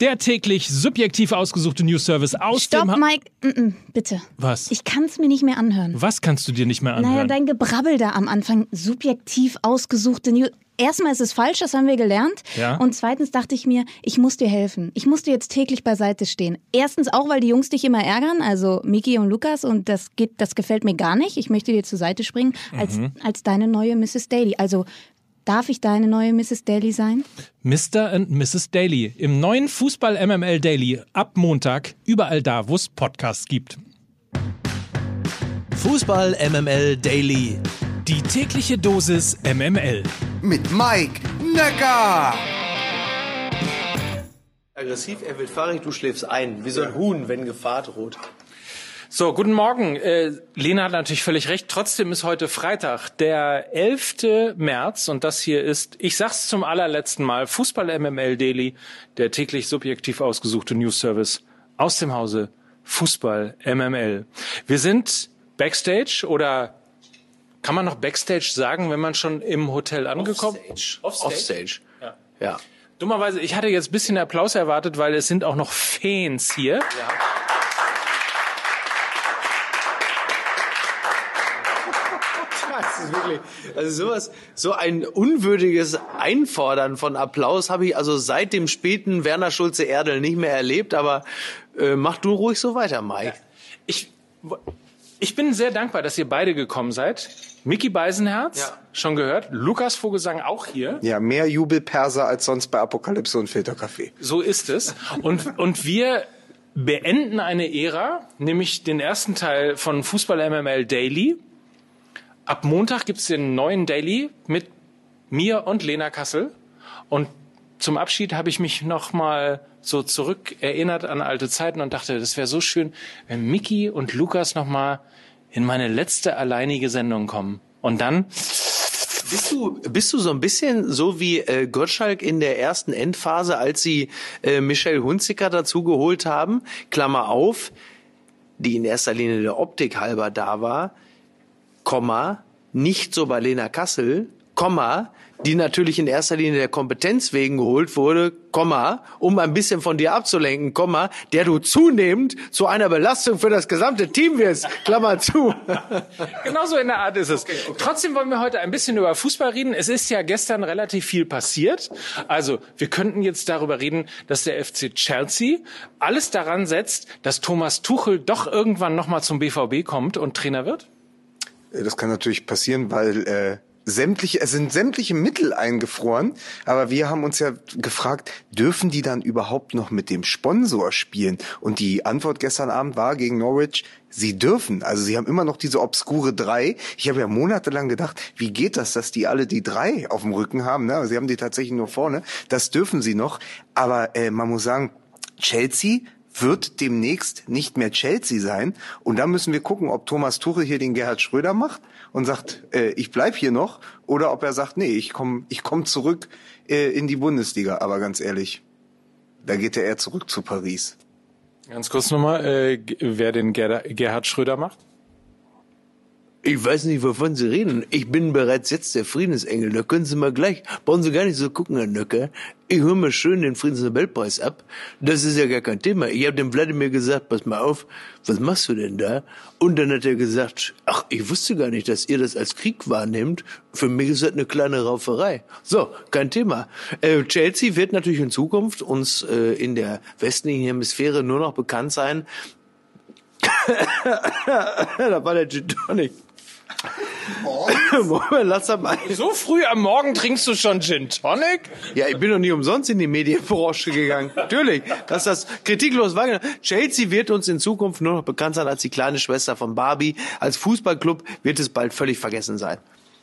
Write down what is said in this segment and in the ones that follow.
Der täglich subjektiv ausgesuchte News-Service aus Stopp, dem... Ha Mike. Mm -mm, bitte. Was? Ich kann es mir nicht mehr anhören. Was kannst du dir nicht mehr anhören? Naja, dein Gebrabbel da am Anfang. Subjektiv ausgesuchte News. Erstmal ist es falsch, das haben wir gelernt. Ja. Und zweitens dachte ich mir, ich muss dir helfen. Ich muss dir jetzt täglich beiseite stehen. Erstens auch, weil die Jungs dich immer ärgern, also Miki und Lukas, und das geht, das gefällt mir gar nicht. Ich möchte dir zur Seite springen als, Mhm. als deine neue Mrs. Daly. Also darf ich deine neue Mrs. Daly sein? Mr. and Mrs. Daily im neuen Fußball MML Daily ab Montag überall da, wo es Podcasts gibt. Fußball MML Daily. Die tägliche Dosis MML. Mit Mike Necker. Aggressiv, er wird fahrig, du schläfst ein. Wie so ein Huhn, wenn Gefahr droht. So, guten Morgen. Äh, Lena hat natürlich völlig recht. Trotzdem ist heute Freitag, der 11. März und das hier ist, ich sag's zum allerletzten Mal, Fußball MML Daily, der täglich subjektiv ausgesuchte News Service aus dem Hause Fußball MML. Wir sind Backstage oder kann man noch Backstage sagen, wenn man schon im Hotel angekommen Offstage. Offstage? Offstage. Ja. Ja. Dummerweise, ich hatte jetzt ein bisschen Applaus erwartet, weil es sind auch noch Fans hier. Das ist wirklich, also sowas, so ein unwürdiges Einfordern von Applaus habe ich also seit dem späten Werner Schulze Erdel nicht mehr erlebt, aber äh, mach du ruhig so weiter, Mike. Ich, ich bin sehr dankbar, dass ihr beide gekommen seid. Mickey Beisenherz, Ja. schon gehört. Lukas Vogelsang auch hier. Ja, mehr Jubelperser als sonst bei Apokalypse und Filterkaffee. So ist es. Und, und wir beenden eine Ära, nämlich den ersten Teil von Fußball MML Daily. Ab Montag gibt's den neuen Daily mit mir und Lena Kassel. Und zum Abschied habe ich mich noch mal so zurück erinnert an alte Zeiten und dachte, das wäre so schön, wenn Mickey und Lukas noch mal in meine letzte alleinige Sendung kommen. Und dann Bist du, bist du so ein bisschen so wie äh, Gottschalk in der ersten Endphase, als sie äh, Michelle Hunziker dazu geholt haben, Klammer auf, die in erster Linie der Optik halber da war, Komma, nicht so bei Lena Kassel, Komma, die natürlich in erster Linie der Kompetenz wegen geholt wurde, Komma, um ein bisschen von dir abzulenken, Komma, der du zunehmend zu einer Belastung für das gesamte Team wirst, Klammer zu. Genauso in der Art ist es. Trotzdem wollen wir heute ein bisschen über Fußball reden. Es ist ja gestern relativ viel passiert. Also wir könnten jetzt darüber reden, dass der FC Chelsea alles daran setzt, dass Thomas Tuchel doch irgendwann nochmal zum BVB kommt und Trainer wird. Äh, Das kann natürlich passieren, weil äh, sämtliche, es sind sämtliche Mittel eingefroren. Aber wir haben uns ja gefragt, dürfen die dann überhaupt noch mit dem Sponsor spielen? Und die Antwort gestern Abend war gegen Norwich, sie dürfen. Also sie haben immer noch diese obskure drei. Ich habe ja monatelang gedacht, wie geht das, dass die alle die drei auf dem Rücken haben? Ne? Sie haben die tatsächlich nur vorne. Das dürfen sie noch. Aber äh, man muss sagen, Chelsea wird demnächst nicht mehr Chelsea sein. Und da müssen wir gucken, ob Thomas Tuchel hier den Gerhard Schröder macht und sagt, äh, ich bleib hier noch, oder ob er sagt, nee, ich komme ich komm zurück äh, in die Bundesliga. Aber ganz ehrlich, da geht er eher zurück zu Paris. Ganz kurz nochmal, äh, wer den Ger Gerhard Schröder macht. Ich weiß nicht, wovon Sie reden. Ich bin bereits jetzt der Friedensengel. Da können Sie mal gleich, brauchen Sie gar nicht so gucken, Herr Nöcker. Ich höre mir schön den Friedensnobelpreis ab. Das ist ja gar kein Thema. Ich habe dem Wladimir gesagt, pass mal auf, was machst du denn da? Und dann hat er gesagt, ach, ich wusste gar nicht, dass ihr das als Krieg wahrnehmt. Für mich ist das eine kleine Rauferei. So, kein Thema. Äh, Chelsea wird natürlich in Zukunft uns äh, in der westlichen Hemisphäre nur noch bekannt sein. da war der Gin Tonic. Moment, lass mal. So früh am Morgen trinkst du schon Gin Tonic? Ja, ich bin doch nie umsonst in die Medienbranche gegangen. Natürlich, dass das kritiklos war. Chelsea wird uns in Zukunft nur noch bekannt sein als die kleine Schwester von Barbie. Als Fußballclub wird es bald völlig vergessen sein.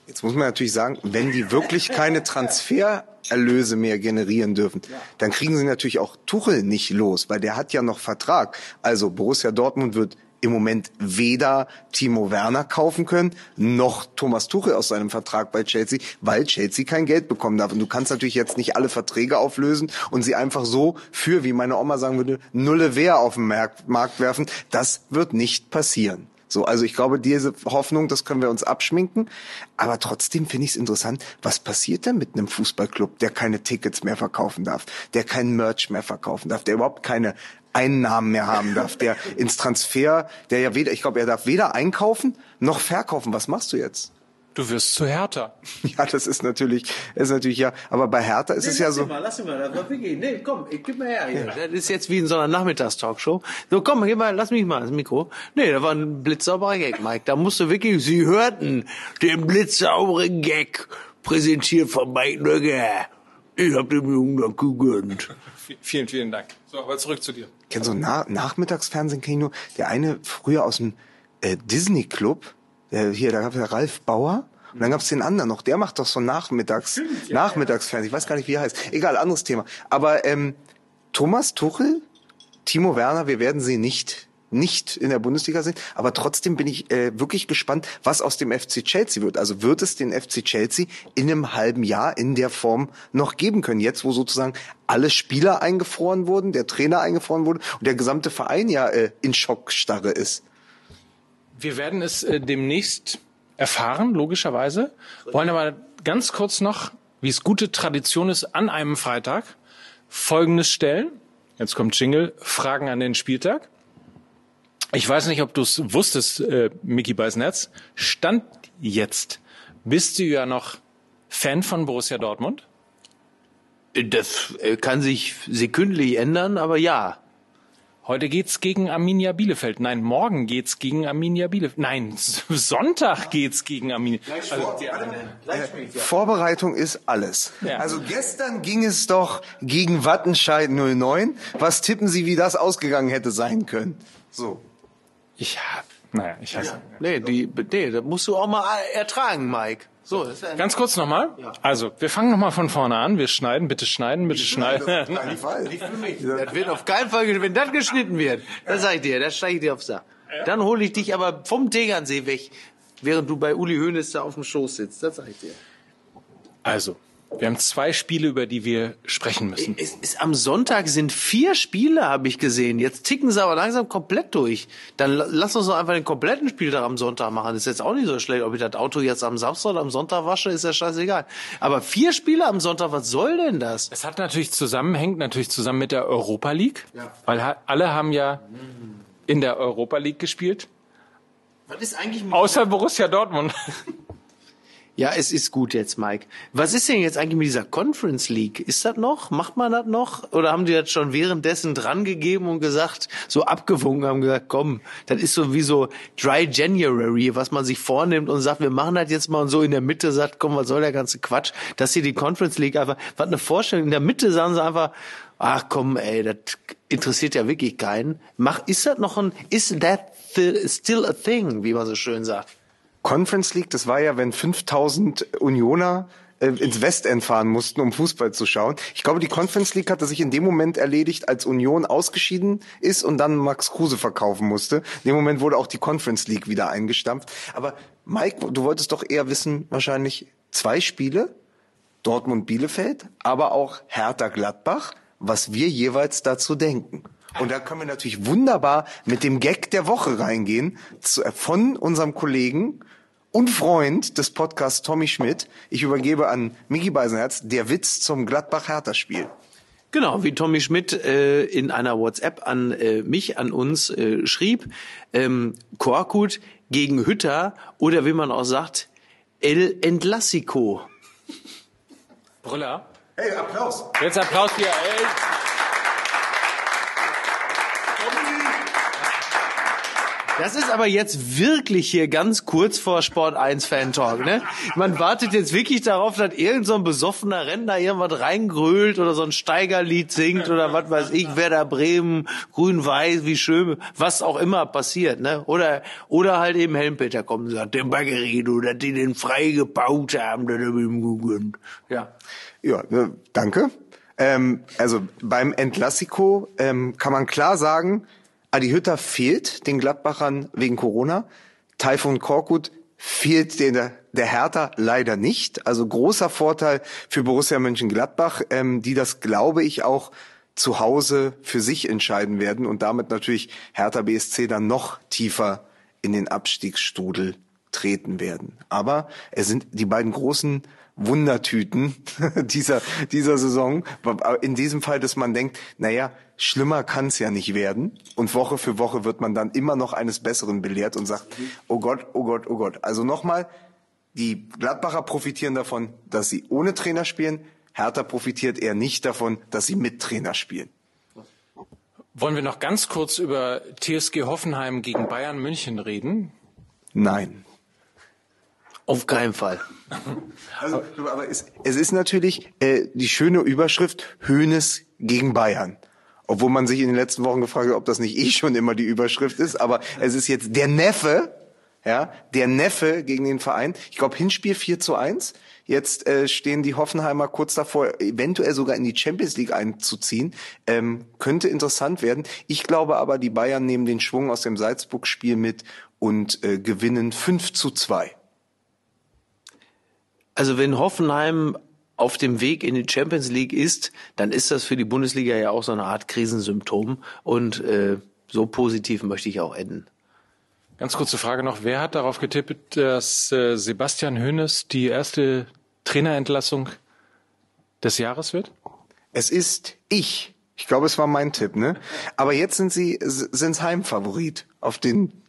Jetzt muss man natürlich sagen, wenn die wirklich keine Transfererlöse mehr generieren dürfen, dann kriegen sie natürlich auch Tuchel nicht los, weil der hat ja noch Vertrag. Also Borussia Dortmund wird im Moment weder Timo Werner kaufen können, noch Thomas Tuchel aus seinem Vertrag bei Chelsea, weil Chelsea kein Geld bekommen darf. Und du kannst natürlich jetzt nicht alle Verträge auflösen und sie einfach so für, wie meine Oma sagen würde, Nulle Wehr auf den Markt Markt werfen. Das wird nicht passieren. So, also ich glaube, diese Hoffnung, das können wir uns abschminken. Aber trotzdem finde ich es interessant, was passiert denn mit einem Fußballclub, der keine Tickets mehr verkaufen darf, der keinen Merch mehr verkaufen darf, der überhaupt keine Einnahmen mehr haben darf, der ins Transfer, der ja weder, ich glaube, er darf weder einkaufen noch verkaufen. Was machst du jetzt? Du wirst zu härter. Ja, das ist natürlich, ist natürlich ja, aber bei Hertha ist es ja so. Mal, lass ihn mal, das war wirklich, nee, komm, ich gib mal her hier. Das ist jetzt wie in so einer Nachmittagstalkshow. So, komm, gib mal, lass mich mal das Mikro. Nee, da war ein blitzsauberer Gag, Mike. Da musst du wirklich, Sie hörten den blitzsauberen Gag, präsentiert von Mike Nögger. Ich hab dem Jungen da gegönnt. Vielen, vielen Dank. So, aber zurück zu dir. Ich kenn so Na Nachmittagsfernsehen kenn ich nur. Der eine früher aus dem äh, Disney Club, der, hier, da gab es ja Ralf Bauer. Und dann gab's den anderen noch, der macht doch so Nachmittags, Nachmittagsfernsehen. Ich weiß gar nicht, wie er heißt. Egal, anderes Thema. Aber ähm, Thomas Tuchel, Timo Werner, wir werden sie nicht nicht in der Bundesliga sehen, aber trotzdem bin ich äh, wirklich gespannt, was aus dem FC Chelsea wird. Also wird es den FC Chelsea in einem halben Jahr in der Form noch geben können, jetzt wo sozusagen alle Spieler eingefroren wurden, der Trainer eingefroren wurde und der gesamte Verein ja äh, in Schockstarre ist. Wir werden es äh, demnächst erfahren, logischerweise. Wollen aber ganz kurz noch, wie es gute Tradition ist, an einem Freitag Folgendes stellen. Jetzt kommt Jingle, Fragen an den Spieltag. Ich weiß nicht, ob du es wusstest, äh, Mickey Beisnetz. Stand jetzt. Bist du ja noch Fan von Borussia Dortmund? Das äh, kann sich sekündlich ändern, aber ja. Heute geht's gegen Arminia Bielefeld. Nein, morgen geht's gegen Arminia Bielefeld. Nein, Sonntag geht's gegen Arminia. Also, Vorbereitung ist alles. Ja. Also gestern ging es doch gegen Wattenscheid 09. Was tippen Sie, wie das ausgegangen hätte sein können? So. ich hab, naja, ich hasse. Nee, die, nee, das musst du auch mal ertragen, Mike. So, das ist ja Ganz kurz nochmal. Also, wir fangen nochmal von vorne an. Wir schneiden, bitte schneiden, bitte schneiden. keinen Fall. Das wird auf keinen Fall, wenn das geschnitten wird, das sag ich dir, das steige ich dir aufs Dach. Dann hole ich dich aber vom Tegernsee weg, während du bei Uli Hoeneß da auf dem Schoß sitzt, das sag ich dir. Also, wir haben zwei Spiele, über die wir sprechen müssen. Es ist, am Sonntag sind vier Spiele, habe ich gesehen. Jetzt ticken sie aber langsam komplett durch. Dann la- lass uns doch einfach den kompletten Spieltag am Sonntag machen. Das ist jetzt auch nicht so schlecht. Ob ich das Auto jetzt am Samstag oder am Sonntag wasche, ist ja scheißegal. Aber vier Spiele am Sonntag, was soll denn das? Es hat natürlich zusammen, hängt natürlich zusammen mit der Europa League. Weil ha- alle haben ja in der Europa League gespielt. Was ist eigentlich Außer Borussia Dortmund. Ja, es ist gut jetzt, Mike. Was ist denn jetzt eigentlich mit dieser Conference League? Ist das noch? Macht man das noch? Oder haben die das schon währenddessen drangegeben und gesagt, so abgewunken, haben gesagt, komm, das ist so wie so Dry January, was man sich vornimmt und sagt, wir machen das jetzt mal und so in der Mitte sagt, komm, was soll der ganze Quatsch? Dass hier die Conference League einfach, was eine Vorstellung, in der Mitte sagen sie einfach, ach komm, ey, das interessiert ja wirklich keinen. Mach, ist das noch ein, is that the, still a thing, wie man so schön sagt? Conference League, das war ja, wenn 5000 Unioner äh, ins Westend fahren mussten, um Fußball zu schauen. Ich glaube, die Conference League hatte sich in dem Moment erledigt, als Union ausgeschieden ist und dann Max Kruse verkaufen musste. In dem Moment wurde auch die Conference League wieder eingestampft. Aber Mike, du wolltest doch eher wissen, wahrscheinlich zwei Spiele, Dortmund Bielefeld, aber auch Hertha Gladbach, was wir jeweils dazu denken. Und da können wir natürlich wunderbar mit dem Gag der Woche reingehen zu, äh, von unserem Kollegen und Freund des Podcasts Tommy Schmidt. Ich übergebe an Miki Beisenherz der Witz zum Gladbach-Hertha-Spiel. Genau, wie Tommy Schmidt äh, in einer WhatsApp an äh, mich, an uns äh, schrieb, ähm, Korkut gegen Hütter oder wie man auch sagt, El Entlassico. Brüller. Hey, Applaus. Jetzt Applaus hier. Ey. Das ist aber jetzt wirklich hier ganz kurz vor Sport 1 Fan Talk, ne? Man wartet jetzt wirklich darauf, dass irgend so ein besoffener Rentner irgendwas reingrölt oder so ein Steigerlied singt oder was weiß ich, Werder Bremen, Grün-Weiß, wie schön, was auch immer passiert, ne? Oder, oder halt eben Helmpeter kommt und sagt, der Baggerino, dass die den frei gebaut haben, das hab ich ihm gegönnt. Ja. Ja, ne, danke. Ähm, also beim Entlassico ähm, kann man klar sagen, Adi Hütter fehlt den Gladbachern wegen Corona. Taifun Korkut fehlt den, der Hertha leider nicht. Also großer Vorteil für Borussia Mönchengladbach, ähm, die das, glaube ich, auch zu Hause für sich entscheiden werden und damit natürlich Hertha BSC dann noch tiefer in den Abstiegsstrudel treten werden. Aber es sind die beiden großen Wundertüten dieser, dieser Saison. In diesem Fall, dass man denkt, naja, schlimmer kann es ja nicht werden. Und Woche für Woche wird man dann immer noch eines Besseren belehrt und sagt, oh Gott, oh Gott, oh Gott. Also nochmal, die Gladbacher profitieren davon, dass sie ohne Trainer spielen. Hertha profitiert eher nicht davon, dass sie mit Trainer spielen. Wollen wir noch ganz kurz über TSG Hoffenheim gegen Bayern München reden? Nein. Auf keinen Fall. Also, aber es, es ist natürlich äh, die schöne Überschrift Hönes gegen Bayern. Obwohl man sich in den letzten Wochen gefragt hat, ob das nicht eh schon immer die Überschrift ist. Aber es ist jetzt der Neffe, ja, der Neffe gegen den Verein. Ich glaube, Hinspiel 4 zu 1. Jetzt äh, stehen die Hoffenheimer kurz davor, eventuell sogar in die Champions League einzuziehen. Ähm, könnte interessant werden. Ich glaube aber, die Bayern nehmen den Schwung aus dem Salzburg-Spiel mit und äh, gewinnen 5 zu 2. Also wenn Hoffenheim auf dem Weg in die Champions League ist, dann ist das für die Bundesliga ja auch so eine Art Krisensymptom. Und äh, so positiv möchte ich auch enden. Ganz kurze Frage noch. Wer hat darauf getippt, dass äh, Sebastian Hoeneß die erste Trainerentlassung des Jahres wird? Es ist ich. Ich glaube, es war mein Tipp, ne? Aber jetzt sind sie sind's Heimfavorit auf den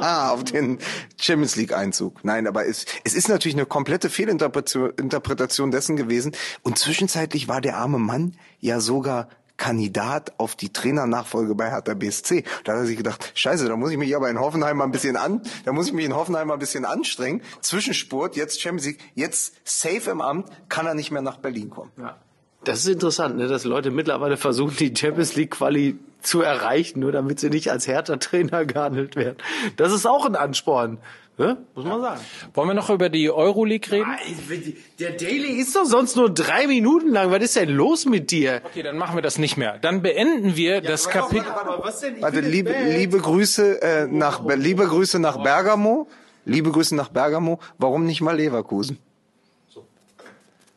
ah. auf den Champions League Einzug. Nein, aber es, es ist natürlich eine komplette Fehlinterpretation dessen gewesen und zwischenzeitlich war der arme Mann ja sogar Kandidat auf die Trainernachfolge bei Hertha BSC. Da hat er sich gedacht, scheiße, da muss ich mich aber in Hoffenheim mal ein bisschen an, da muss ich mich in Hoffenheim mal ein bisschen anstrengen. Zwischenspurt, jetzt Champions League, jetzt safe im Amt, kann er nicht mehr nach Berlin kommen. Ja. Das ist interessant, ne, dass Leute mittlerweile versuchen, die Champions League Quali zu erreichen, nur damit sie nicht als härter Trainer gehandelt werden. Das ist auch ein Ansporn. Ne? Muss man sagen. Wollen wir noch über die Euroleague reden? Der Daily ist doch sonst nur drei Minuten lang. Was ist denn los mit dir? Okay, dann machen wir das nicht mehr. Dann beenden wir ja, das Kapitel. Warte, liebe, liebe Grüße äh, nach liebe Grüße nach Bergamo. Liebe Grüße nach Bergamo. Warum nicht mal Leverkusen?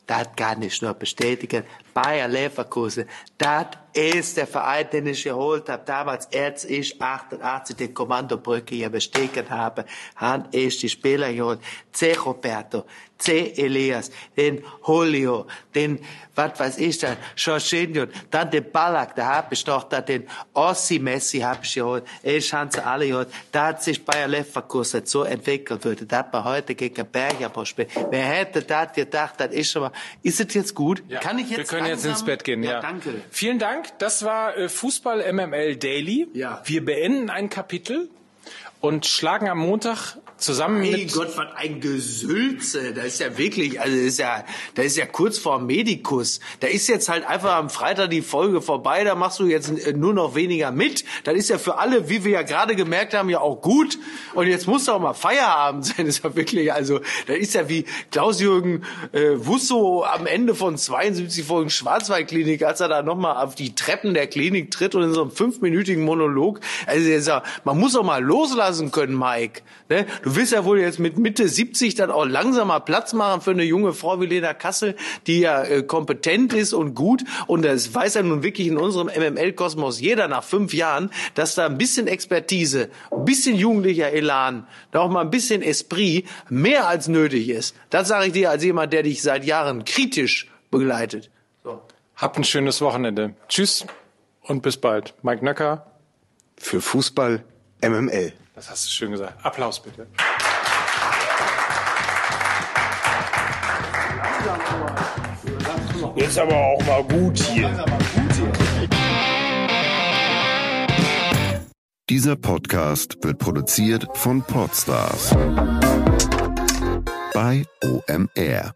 Das kann ich nur bestätigen. Bayer Leverkusen, das ist der Verein, den ich geholt habe. Damals, als ich 88 die Kommandobrücke hier bestiegen habe, habe ich die Spieler geholt. C. Roberto, C. Elias, den Julio, den, was weiß ich dann, Jorginho, dann den Ballack, da hab ich noch da den Ossi Messi hab ich geholt. Ich habe sie alle geholt. Da hat sich Bayer Leverkusen so entwickelt würde. Da hat man heute gegen Bergamo spielt. Wer hätte das gedacht, das ist schon mal, ist es jetzt gut? Ja. Kann ich jetzt Wir können jetzt ins Bett gehen, ja. ja. Danke. Vielen Dank. Das war äh, Fußball MML Daily. Ja. Wir beenden ein Kapitel und schlagen am Montag zusammen hey mit Gott, was ein Gesülze. Das ist ja wirklich, also ist ja, das ist ja kurz vor Medikus. Da ist jetzt halt einfach am Freitag die Folge vorbei, da machst du jetzt äh, nur noch weniger mit. Das ist ja für alle, wie wir ja gerade gemerkt haben, ja auch gut. Und jetzt muss auch mal Feierabend sein. Das ist ja wirklich, also, das ist ja wie Klaus-Jürgen äh, Wusso am Ende von 72 Folgen Schwarzwaldklinik, als er da nochmal auf die Treppen der Klinik tritt und in so einem fünfminütigen Monolog. Also, jetzt, man muss auch mal loslassen können, Mike. Ne? Du willst ja wohl jetzt mit Mitte 70 dann auch langsam mal Platz machen für eine junge Frau wie Lena Kassel, die ja äh, kompetent ist und gut. Und das weiß ja nun wirklich in unserem MML-Kosmos jeder nach fünf Jahren, dass da ein bisschen Expertise, ein bisschen jugendlicher Elan, da auch mal ein bisschen Esprit mehr als nötig ist. Das sage ich dir als jemand, der dich seit Jahren kritisch begleitet. So. Habt ein schönes Wochenende. Tschüss und bis bald. Mike Nöcker für Fußball MML. Das hast du schön gesagt. Applaus bitte. Jetzt aber auch mal gut hier. Dieser Podcast wird produziert von Podstars bei OMR.